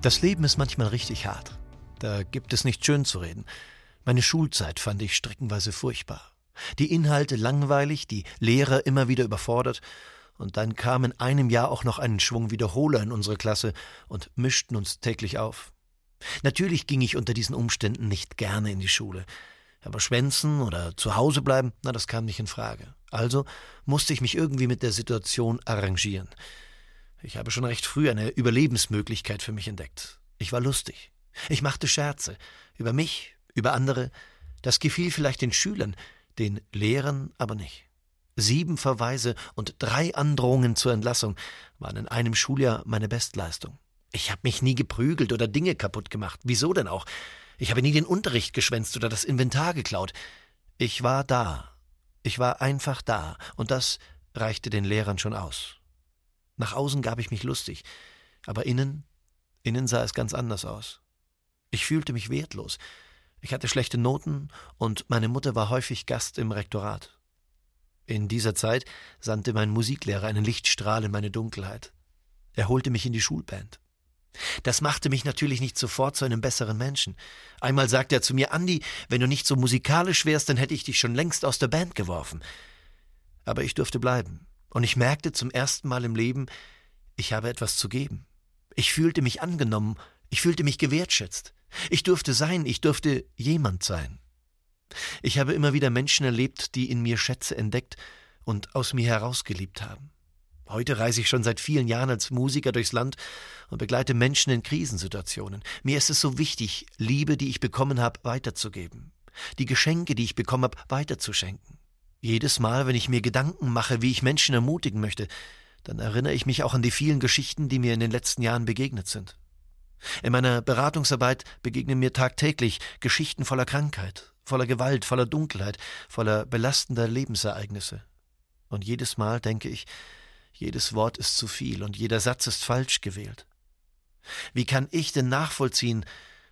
Das Leben ist manchmal richtig hart. Da gibt es nicht schön zu reden. Meine Schulzeit fand ich streckenweise furchtbar. Die Inhalte langweilig, die Lehrer immer wieder überfordert, und dann kam in einem Jahr auch noch ein Schwung Wiederholer in unsere Klasse und mischten uns täglich auf. Natürlich ging ich unter diesen Umständen nicht gerne in die Schule. Aber schwänzen oder zu Hause bleiben, na, das kam nicht in Frage. Also musste ich mich irgendwie mit der Situation arrangieren. Ich habe schon recht früh eine Überlebensmöglichkeit für mich entdeckt. Ich war lustig. Ich machte Scherze. Über mich, über andere. Das gefiel vielleicht den Schülern, den Lehrern aber nicht. Sieben Verweise und drei Androhungen zur Entlassung waren in einem Schuljahr meine Bestleistung. Ich habe mich nie geprügelt oder Dinge kaputt gemacht. Wieso denn auch? Ich habe nie den Unterricht geschwänzt oder das Inventar geklaut. Ich war da. Ich war einfach da. Und das reichte den Lehrern schon aus. Nach außen gab ich mich lustig, aber innen, innen sah es ganz anders aus. Ich fühlte mich wertlos. Ich hatte schlechte Noten und meine Mutter war häufig Gast im Rektorat. In dieser Zeit sandte mein Musiklehrer einen Lichtstrahl in meine Dunkelheit. Er holte mich in die Schulband. Das machte mich natürlich nicht sofort zu einem besseren Menschen. Einmal sagte er zu mir, Andi, wenn du nicht so musikalisch wärst, dann hätte ich dich schon längst aus der Band geworfen. Aber ich durfte bleiben. Und ich merkte zum ersten Mal im Leben, ich habe etwas zu geben. Ich fühlte mich angenommen, ich fühlte mich gewertschätzt. Ich durfte sein, ich durfte jemand sein. Ich habe immer wieder Menschen erlebt, die in mir Schätze entdeckt und aus mir herausgeliebt haben. Heute reise ich schon seit vielen Jahren als Musiker durchs Land und begleite Menschen in Krisensituationen. Mir ist es so wichtig, Liebe, die ich bekommen habe, weiterzugeben. Die Geschenke, die ich bekommen habe, weiterzuschenken. Jedes Mal, wenn ich mir Gedanken mache, wie ich Menschen ermutigen möchte, dann erinnere ich mich auch an die vielen Geschichten, die mir in den letzten Jahren begegnet sind. In meiner Beratungsarbeit begegnen mir tagtäglich Geschichten voller Krankheit, voller Gewalt, voller Dunkelheit, voller belastender Lebensereignisse. Und jedes Mal denke ich, jedes Wort ist zu viel und jeder Satz ist falsch gewählt. Wie kann ich denn nachvollziehen,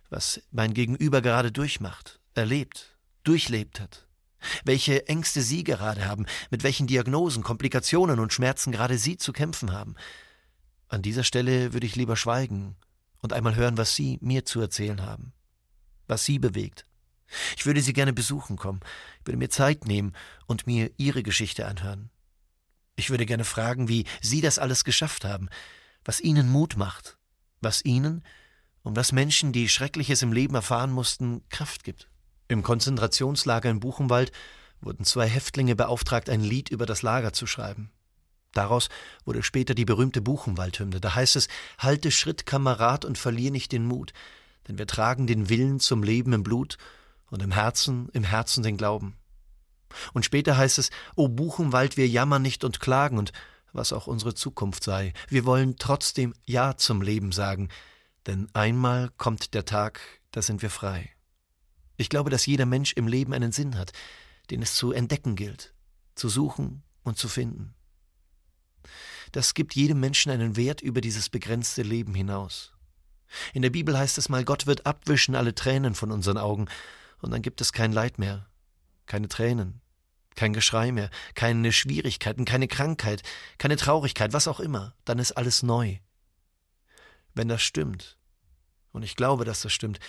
was mein Gegenüber gerade durchmacht, erlebt, durchlebt hat? Welche Ängste Sie gerade haben, mit welchen Diagnosen, Komplikationen und Schmerzen gerade Sie zu kämpfen haben. An dieser Stelle würde ich lieber schweigen und einmal hören, was Sie mir zu erzählen haben, was Sie bewegt. Ich würde Sie gerne besuchen kommen, ich würde mir Zeit nehmen und mir Ihre Geschichte anhören. Ich würde gerne fragen, wie Sie das alles geschafft haben, was Ihnen Mut macht, was Ihnen und was Menschen, die Schreckliches im Leben erfahren mussten, Kraft gibt. Im Konzentrationslager in Buchenwald wurden zwei Häftlinge beauftragt, ein Lied über das Lager zu schreiben. Daraus wurde später die berühmte Buchenwaldhymne. Da heißt es: Halte Schritt, Kamerad, und verlier nicht den Mut, denn wir tragen den Willen zum Leben im Blut und im Herzen, im Herzen den Glauben. Und später heißt es: O Buchenwald, wir jammern nicht und klagen, und was auch unsere Zukunft sei, wir wollen trotzdem Ja zum Leben sagen, denn einmal kommt der Tag, da sind wir frei. Ich glaube, dass jeder Mensch im Leben einen Sinn hat, den es zu entdecken gilt, zu suchen und zu finden. Das gibt jedem Menschen einen Wert über dieses begrenzte Leben hinaus. In der Bibel heißt es mal, Gott wird abwischen alle Tränen von unseren Augen, und dann gibt es kein Leid mehr, keine Tränen, kein Geschrei mehr, keine Schwierigkeiten, keine Krankheit, keine Traurigkeit, was auch immer, dann ist alles neu. Wenn das stimmt, und ich glaube, dass das stimmt,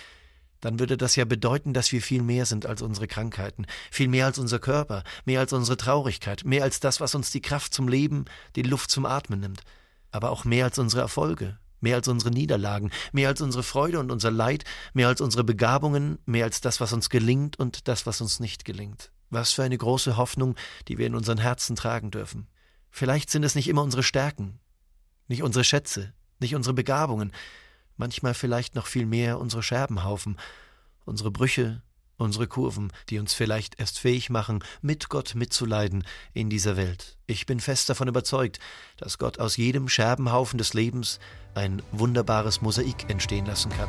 dann würde das ja bedeuten, dass wir viel mehr sind als unsere Krankheiten, viel mehr als unser Körper, mehr als unsere Traurigkeit, mehr als das, was uns die Kraft zum Leben, die Luft zum Atmen nimmt, aber auch mehr als unsere Erfolge, mehr als unsere Niederlagen, mehr als unsere Freude und unser Leid, mehr als unsere Begabungen, mehr als das, was uns gelingt und das, was uns nicht gelingt. Was für eine große Hoffnung, die wir in unseren Herzen tragen dürfen. Vielleicht sind es nicht immer unsere Stärken, nicht unsere Schätze, nicht unsere Begabungen, manchmal vielleicht noch viel mehr unsere Scherbenhaufen, unsere Brüche, unsere Kurven, die uns vielleicht erst fähig machen, mit Gott mitzuleiden in dieser Welt. Ich bin fest davon überzeugt, dass Gott aus jedem Scherbenhaufen des Lebens ein wunderbares Mosaik entstehen lassen kann.